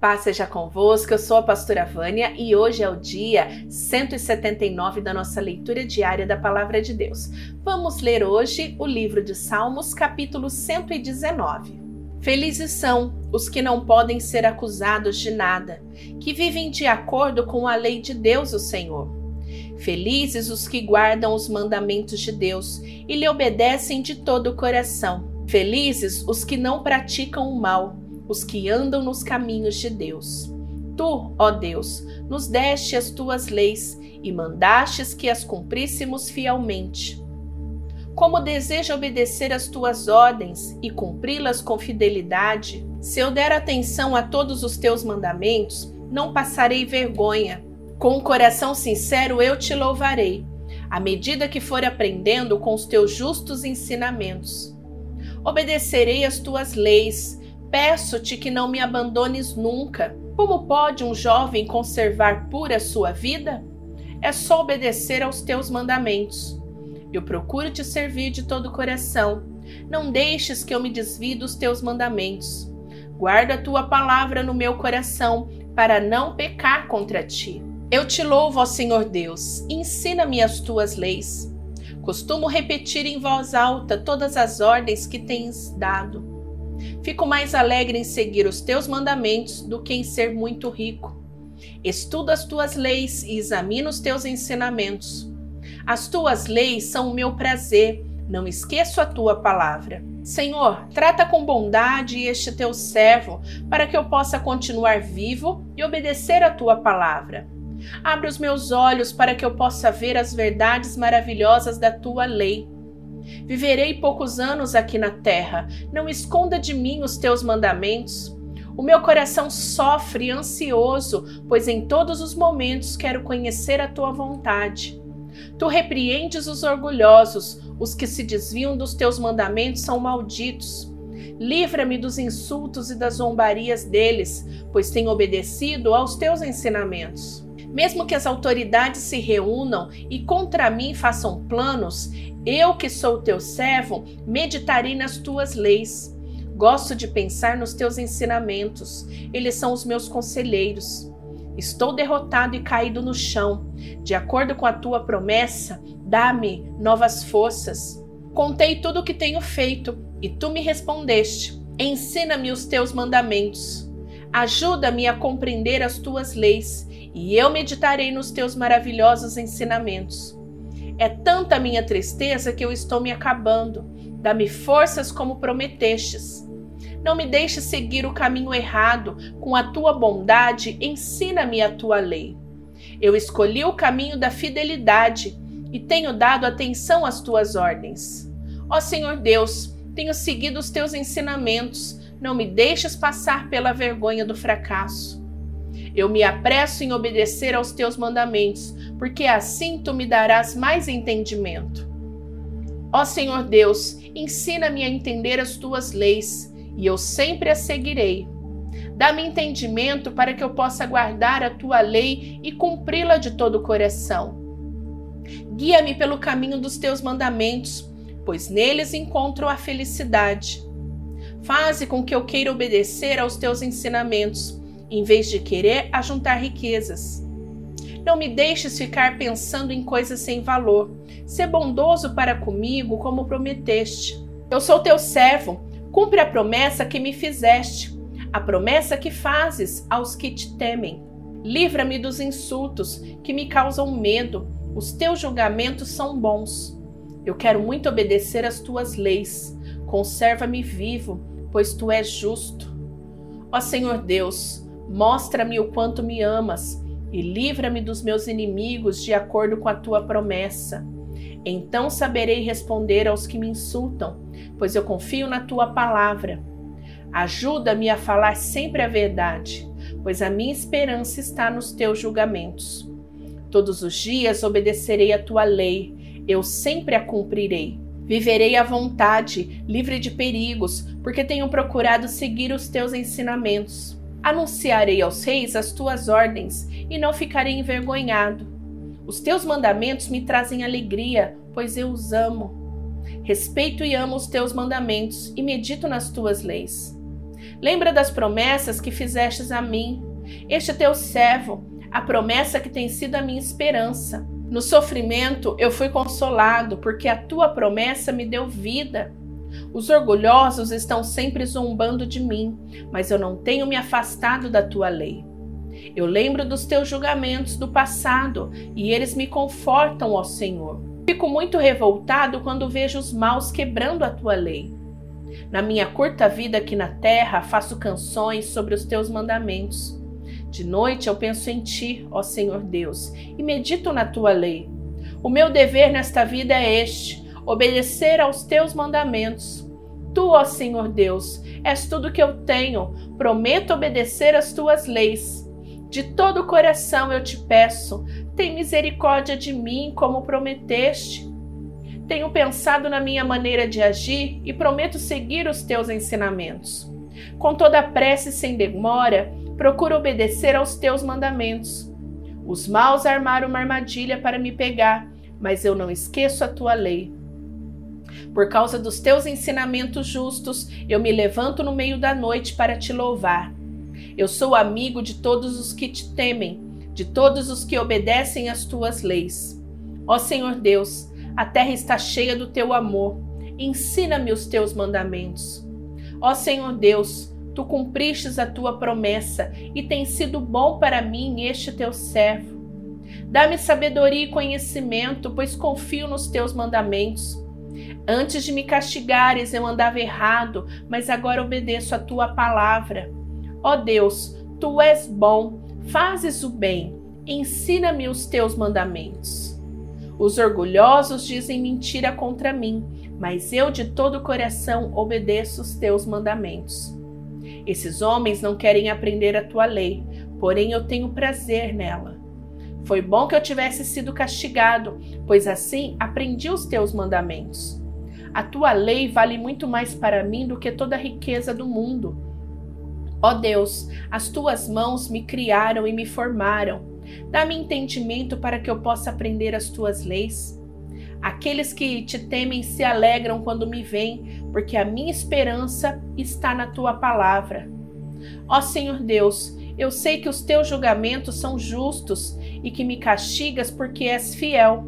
Paz seja convosco, eu sou a pastora Vânia e hoje é o dia 179 da nossa leitura diária da Palavra de Deus. Vamos ler hoje o livro de Salmos, capítulo 119. Felizes são os que não podem ser acusados de nada, que vivem de acordo com a lei de Deus, o Senhor. Felizes os que guardam os mandamentos de Deus e lhe obedecem de todo o coração. Felizes os que não praticam o mal os que andam nos caminhos de Deus. Tu, ó Deus, nos deste as tuas leis e mandastes que as cumpríssemos fielmente. Como deseja obedecer às tuas ordens e cumpri-las com fidelidade, se eu der atenção a todos os teus mandamentos, não passarei vergonha. Com um coração sincero eu te louvarei, à medida que for aprendendo com os teus justos ensinamentos. Obedecerei às tuas leis Peço-te que não me abandones nunca. Como pode um jovem conservar pura sua vida? É só obedecer aos teus mandamentos. Eu procuro te servir de todo o coração. Não deixes que eu me desvie dos teus mandamentos. Guarda a tua palavra no meu coração, para não pecar contra ti. Eu te louvo, ó Senhor Deus, ensina-me as tuas leis. Costumo repetir em voz alta todas as ordens que tens dado. Fico mais alegre em seguir os teus mandamentos do que em ser muito rico. Estudo as tuas leis e examino os teus ensinamentos. As tuas leis são o meu prazer, não esqueço a tua palavra. Senhor, trata com bondade este teu servo, para que eu possa continuar vivo e obedecer a tua palavra. Abre os meus olhos para que eu possa ver as verdades maravilhosas da tua lei. Viverei poucos anos aqui na terra. Não esconda de mim os teus mandamentos. O meu coração sofre ansioso, pois em todos os momentos quero conhecer a tua vontade. Tu repreendes os orgulhosos, os que se desviam dos teus mandamentos são malditos. Livra-me dos insultos e das zombarias deles, pois tenho obedecido aos teus ensinamentos. Mesmo que as autoridades se reúnam e contra mim façam planos, eu que sou teu servo, meditarei nas tuas leis. Gosto de pensar nos teus ensinamentos, eles são os meus conselheiros. Estou derrotado e caído no chão. De acordo com a tua promessa, dá-me novas forças. Contei tudo o que tenho feito e tu me respondeste. Ensina-me os teus mandamentos. Ajuda-me a compreender as tuas leis e eu meditarei nos teus maravilhosos ensinamentos. É tanta minha tristeza que eu estou me acabando. Dá-me forças como prometestes. Não me deixes seguir o caminho errado. Com a tua bondade, ensina-me a tua lei. Eu escolhi o caminho da fidelidade e tenho dado atenção às tuas ordens. Ó Senhor Deus, tenho seguido os teus ensinamentos. Não me deixes passar pela vergonha do fracasso. Eu me apresso em obedecer aos teus mandamentos, porque assim tu me darás mais entendimento. Ó Senhor Deus, ensina-me a entender as tuas leis, e eu sempre as seguirei. Dá-me entendimento para que eu possa guardar a tua lei e cumpri-la de todo o coração. Guia-me pelo caminho dos teus mandamentos, pois neles encontro a felicidade. Faze com que eu queira obedecer aos teus ensinamentos em vez de querer ajuntar riquezas. Não me deixes ficar pensando em coisas sem valor. Sê bondoso para comigo, como prometeste. Eu sou teu servo. Cumpre a promessa que me fizeste, a promessa que fazes aos que te temem. Livra-me dos insultos que me causam medo. Os teus julgamentos são bons. Eu quero muito obedecer às tuas leis. Conserva-me vivo, pois tu és justo. Ó Senhor Deus, Mostra-me o quanto me amas e livra-me dos meus inimigos de acordo com a tua promessa. Então saberei responder aos que me insultam, pois eu confio na tua palavra. Ajuda-me a falar sempre a verdade, pois a minha esperança está nos teus julgamentos. Todos os dias obedecerei a tua lei, eu sempre a cumprirei. Viverei à vontade, livre de perigos, porque tenho procurado seguir os teus ensinamentos. Anunciarei aos reis as tuas ordens e não ficarei envergonhado. Os teus mandamentos me trazem alegria, pois eu os amo. Respeito e amo os teus mandamentos e medito nas tuas leis. Lembra das promessas que fizestes a mim, este teu servo, a promessa que tem sido a minha esperança. No sofrimento eu fui consolado, porque a tua promessa me deu vida. Os orgulhosos estão sempre zombando de mim, mas eu não tenho me afastado da tua lei. Eu lembro dos teus julgamentos do passado e eles me confortam, ó Senhor. Fico muito revoltado quando vejo os maus quebrando a tua lei. Na minha curta vida aqui na terra, faço canções sobre os teus mandamentos. De noite eu penso em ti, ó Senhor Deus, e medito na tua lei. O meu dever nesta vida é este: obedecer aos teus mandamentos. Tu, ó Senhor Deus, és tudo que eu tenho. Prometo obedecer às tuas leis. De todo o coração eu te peço, tem misericórdia de mim, como prometeste. Tenho pensado na minha maneira de agir e prometo seguir os teus ensinamentos. Com toda prece e sem demora, procuro obedecer aos teus mandamentos. Os maus armaram uma armadilha para me pegar, mas eu não esqueço a tua lei. Por causa dos teus ensinamentos justos, eu me levanto no meio da noite para te louvar. Eu sou amigo de todos os que te temem, de todos os que obedecem às tuas leis. Ó Senhor Deus, a terra está cheia do teu amor. Ensina-me os teus mandamentos. Ó Senhor Deus, tu cumpristes a tua promessa e tem sido bom para mim este teu servo. Dá-me sabedoria e conhecimento, pois confio nos teus mandamentos. Antes de me castigares, eu andava errado, mas agora obedeço a tua palavra. Ó Deus, tu és bom, fazes o bem, ensina-me os teus mandamentos. Os orgulhosos dizem mentira contra mim, mas eu de todo o coração obedeço os teus mandamentos. Esses homens não querem aprender a tua lei, porém eu tenho prazer nela. Foi bom que eu tivesse sido castigado, pois assim aprendi os teus mandamentos. A tua lei vale muito mais para mim do que toda a riqueza do mundo. Ó Deus, as tuas mãos me criaram e me formaram. Dá-me entendimento para que eu possa aprender as tuas leis. Aqueles que te temem se alegram quando me veem, porque a minha esperança está na tua palavra. Ó Senhor Deus, eu sei que os teus julgamentos são justos e que me castigas porque és fiel.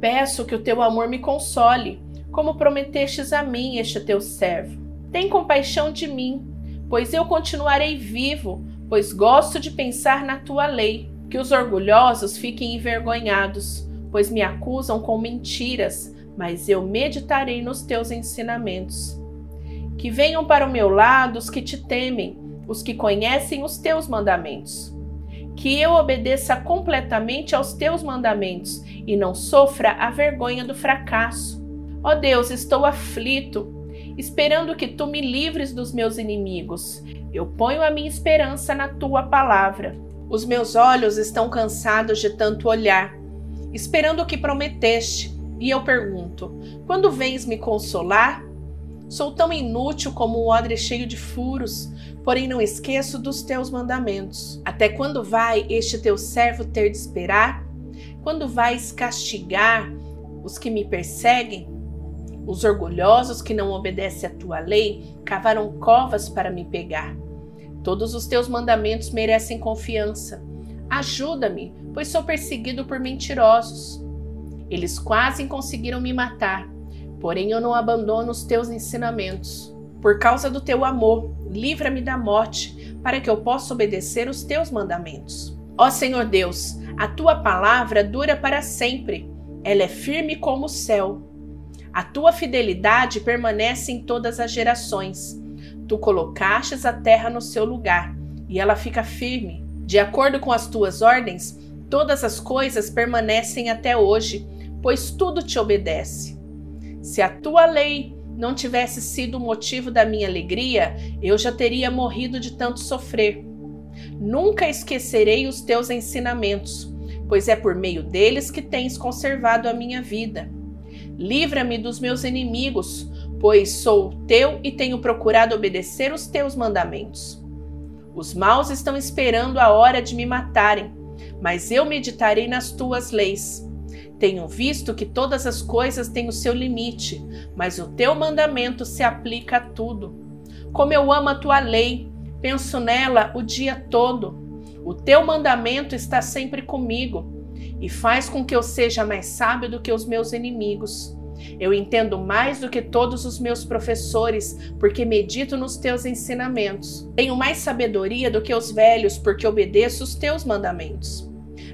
Peço que o teu amor me console como prometestes a mim, este teu servo. Tem compaixão de mim, pois eu continuarei vivo, pois gosto de pensar na tua lei. Que os orgulhosos fiquem envergonhados, pois me acusam com mentiras, mas eu meditarei nos teus ensinamentos. Que venham para o meu lado os que te temem, os que conhecem os teus mandamentos. Que eu obedeça completamente aos teus mandamentos e não sofra a vergonha do fracasso Ó Deus, estou aflito, esperando que tu me livres dos meus inimigos. Eu ponho a minha esperança na tua palavra. Os meus olhos estão cansados de tanto olhar, esperando o que prometeste. E eu pergunto: quando vens me consolar? Sou tão inútil como um odre cheio de furos, porém não esqueço dos teus mandamentos. Até quando vai este teu servo ter de esperar? Quando vais castigar os que me perseguem? Os orgulhosos que não obedecem à tua lei cavaram covas para me pegar. Todos os teus mandamentos merecem confiança. Ajuda-me, pois sou perseguido por mentirosos. Eles quase conseguiram me matar, porém eu não abandono os teus ensinamentos. Por causa do teu amor, livra-me da morte, para que eu possa obedecer os teus mandamentos. Ó Senhor Deus, a tua palavra dura para sempre. Ela é firme como o céu. A tua fidelidade permanece em todas as gerações. Tu colocastes a terra no seu lugar e ela fica firme. De acordo com as tuas ordens, todas as coisas permanecem até hoje, pois tudo te obedece. Se a tua lei não tivesse sido o motivo da minha alegria, eu já teria morrido de tanto sofrer. Nunca esquecerei os teus ensinamentos, pois é por meio deles que tens conservado a minha vida. Livra-me dos meus inimigos, pois sou teu e tenho procurado obedecer os teus mandamentos. Os maus estão esperando a hora de me matarem, mas eu meditarei nas tuas leis. Tenho visto que todas as coisas têm o seu limite, mas o teu mandamento se aplica a tudo. Como eu amo a tua lei, penso nela o dia todo. O teu mandamento está sempre comigo e faz com que eu seja mais sábio do que os meus inimigos. Eu entendo mais do que todos os meus professores, porque medito nos teus ensinamentos. Tenho mais sabedoria do que os velhos, porque obedeço os teus mandamentos.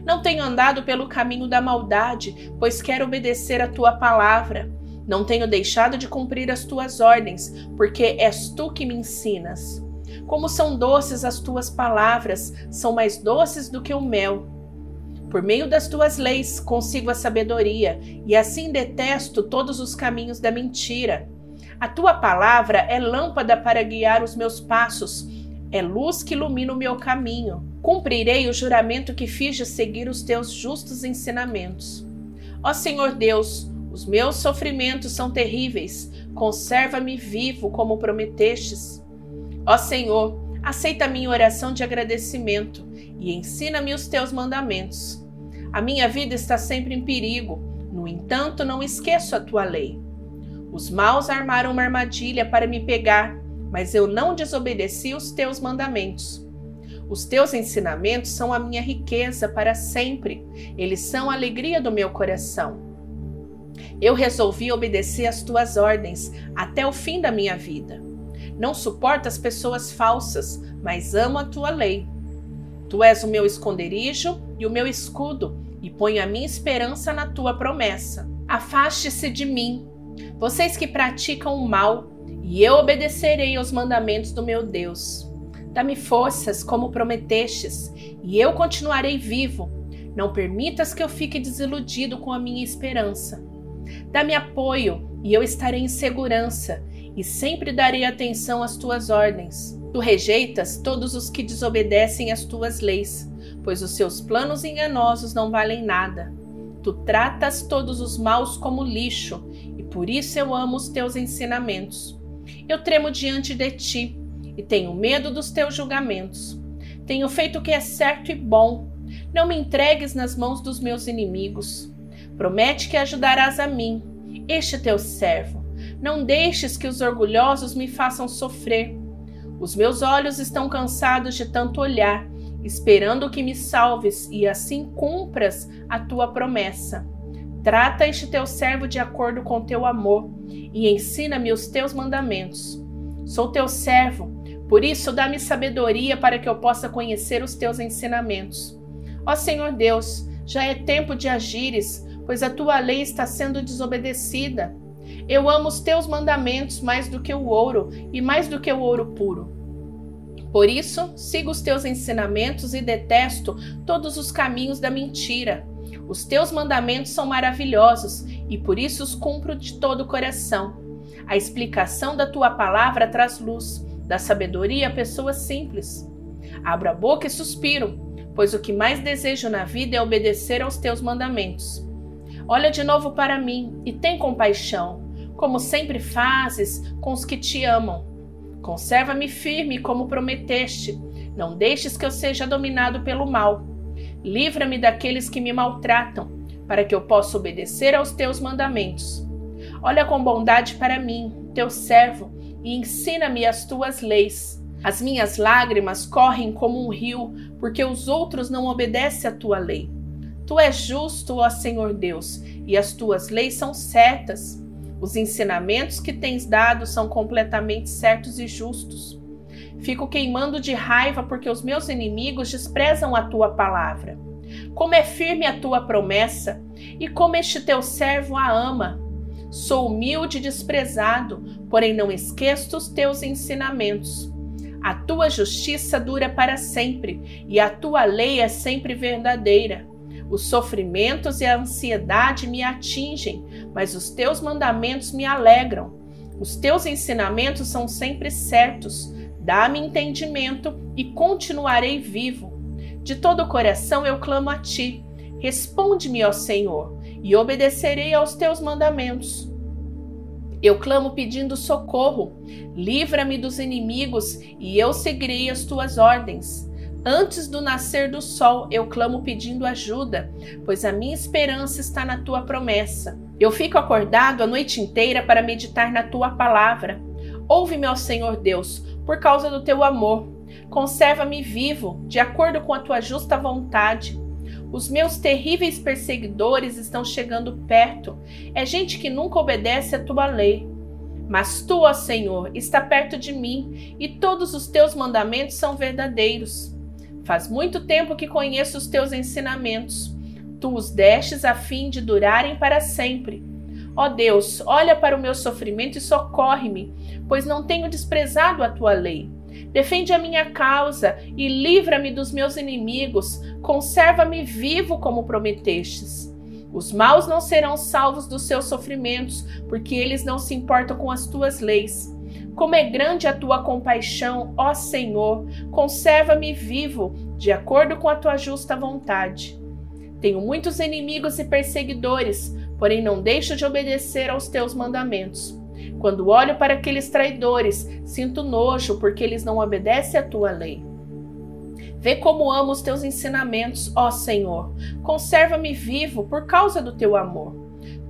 Não tenho andado pelo caminho da maldade, pois quero obedecer a tua palavra. Não tenho deixado de cumprir as tuas ordens, porque és tu que me ensinas. Como são doces as tuas palavras, são mais doces do que o mel. Por meio das tuas leis consigo a sabedoria, e assim detesto todos os caminhos da mentira. A tua palavra é lâmpada para guiar os meus passos, é luz que ilumina o meu caminho. Cumprirei o juramento que fiz de seguir os teus justos ensinamentos. Ó Senhor Deus, os meus sofrimentos são terríveis, conserva-me vivo como prometestes. Ó Senhor, aceita minha oração de agradecimento e ensina-me os teus mandamentos. A minha vida está sempre em perigo, no entanto, não esqueço a tua lei. Os maus armaram uma armadilha para me pegar, mas eu não desobedeci os teus mandamentos. Os teus ensinamentos são a minha riqueza para sempre, eles são a alegria do meu coração. Eu resolvi obedecer às tuas ordens até o fim da minha vida. Não suporto as pessoas falsas, mas amo a tua lei. Tu és o meu esconderijo e o meu escudo, e ponho a minha esperança na tua promessa. Afaste-se de mim, vocês que praticam o mal, e eu obedecerei aos mandamentos do meu Deus. Dá-me forças, como prometestes, e eu continuarei vivo. Não permitas que eu fique desiludido com a minha esperança. Dá-me apoio, e eu estarei em segurança, e sempre darei atenção às tuas ordens. Tu rejeitas todos os que desobedecem às tuas leis, pois os seus planos enganosos não valem nada. Tu tratas todos os maus como lixo, e por isso eu amo os teus ensinamentos. Eu tremo diante de ti e tenho medo dos teus julgamentos. Tenho feito o que é certo e bom. Não me entregues nas mãos dos meus inimigos. Promete que ajudarás a mim, este teu servo. Não deixes que os orgulhosos me façam sofrer. Os meus olhos estão cansados de tanto olhar, esperando que me salves e assim cumpras a tua promessa. Trata este teu servo de acordo com teu amor e ensina-me os teus mandamentos. Sou teu servo, por isso dá-me sabedoria para que eu possa conhecer os teus ensinamentos. Ó Senhor Deus, já é tempo de agires, pois a tua lei está sendo desobedecida. Eu amo os teus mandamentos mais do que o ouro e mais do que o ouro puro. Por isso, sigo os teus ensinamentos e detesto todos os caminhos da mentira. Os teus mandamentos são maravilhosos e por isso os cumpro de todo o coração. A explicação da tua palavra traz luz, da sabedoria a pessoas simples. Abro a boca e suspiro, pois o que mais desejo na vida é obedecer aos teus mandamentos. Olha de novo para mim e tem compaixão como sempre fazes com os que te amam. Conserva-me firme como prometeste. Não deixes que eu seja dominado pelo mal. Livra-me daqueles que me maltratam, para que eu possa obedecer aos teus mandamentos. Olha com bondade para mim, teu servo, e ensina-me as tuas leis. As minhas lágrimas correm como um rio, porque os outros não obedecem à tua lei. Tu és justo, ó Senhor Deus, e as tuas leis são certas. Os ensinamentos que tens dado são completamente certos e justos. Fico queimando de raiva porque os meus inimigos desprezam a tua palavra. Como é firme a tua promessa e como este teu servo a ama. Sou humilde e desprezado, porém não esqueço os teus ensinamentos. A tua justiça dura para sempre e a tua lei é sempre verdadeira. Os sofrimentos e a ansiedade me atingem, mas os teus mandamentos me alegram. Os teus ensinamentos são sempre certos. Dá-me entendimento e continuarei vivo. De todo o coração eu clamo a ti. Responde-me, ó Senhor, e obedecerei aos teus mandamentos. Eu clamo pedindo socorro. Livra-me dos inimigos e eu seguirei as tuas ordens. Antes do nascer do sol, eu clamo pedindo ajuda, pois a minha esperança está na tua promessa. Eu fico acordado a noite inteira para meditar na tua palavra. Ouve-me, ó Senhor Deus, por causa do teu amor. Conserva-me vivo, de acordo com a tua justa vontade. Os meus terríveis perseguidores estão chegando perto. É gente que nunca obedece à tua lei. Mas tu, ó Senhor, está perto de mim, e todos os teus mandamentos são verdadeiros. Faz muito tempo que conheço os teus ensinamentos. Tu os destes a fim de durarem para sempre. Ó Deus, olha para o meu sofrimento e socorre-me, pois não tenho desprezado a tua lei. Defende a minha causa e livra-me dos meus inimigos, conserva-me vivo como prometestes. Os maus não serão salvos dos seus sofrimentos, porque eles não se importam com as tuas leis. Como é grande a tua compaixão, ó Senhor, conserva-me vivo, de acordo com a tua justa vontade. Tenho muitos inimigos e perseguidores, porém não deixo de obedecer aos teus mandamentos. Quando olho para aqueles traidores, sinto nojo, porque eles não obedecem à tua lei. Vê como amo os teus ensinamentos, ó Senhor. Conserva-me vivo por causa do teu amor.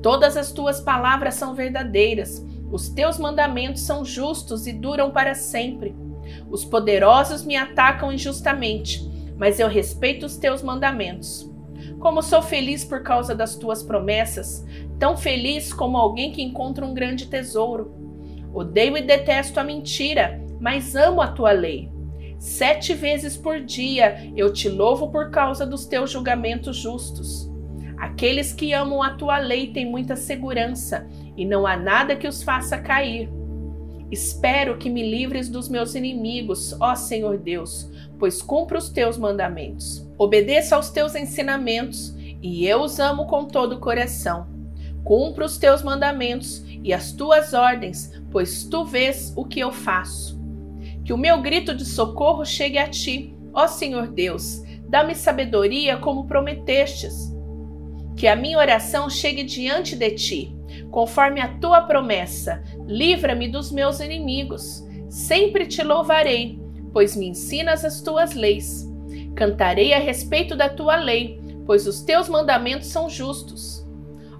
Todas as tuas palavras são verdadeiras. Os teus mandamentos são justos e duram para sempre. Os poderosos me atacam injustamente, mas eu respeito os teus mandamentos. Como sou feliz por causa das tuas promessas, tão feliz como alguém que encontra um grande tesouro. Odeio e detesto a mentira, mas amo a tua lei. Sete vezes por dia eu te louvo por causa dos teus julgamentos justos. Aqueles que amam a tua lei têm muita segurança e não há nada que os faça cair. Espero que me livres dos meus inimigos, ó Senhor Deus, pois cumpro os teus mandamentos. Obedeço aos teus ensinamentos e eu os amo com todo o coração. Cumpro os teus mandamentos e as tuas ordens, pois tu vês o que eu faço. Que o meu grito de socorro chegue a ti, ó Senhor Deus, dá-me sabedoria como prometestes. Que a minha oração chegue diante de ti, conforme a tua promessa. Livra-me dos meus inimigos. Sempre te louvarei, pois me ensinas as tuas leis. Cantarei a respeito da tua lei, pois os teus mandamentos são justos.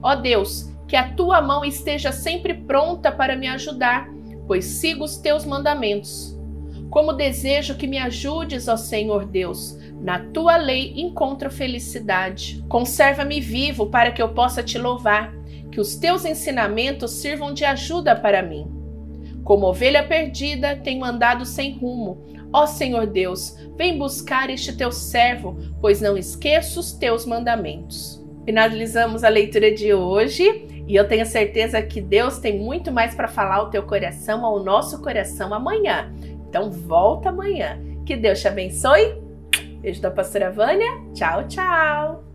Ó Deus, que a tua mão esteja sempre pronta para me ajudar, pois sigo os teus mandamentos. Como desejo que me ajudes, ó Senhor Deus, na tua lei encontro felicidade. Conserva-me vivo para que eu possa te louvar, que os teus ensinamentos sirvam de ajuda para mim. Como ovelha perdida, tenho andado sem rumo. Ó Senhor Deus, vem buscar este teu servo, pois não esqueço os teus mandamentos. Finalizamos a leitura de hoje e eu tenho certeza que Deus tem muito mais para falar ao teu coração, ao nosso coração amanhã. Então volta amanhã. Que Deus te abençoe. Beijo da pastora Vânia. Tchau, tchau.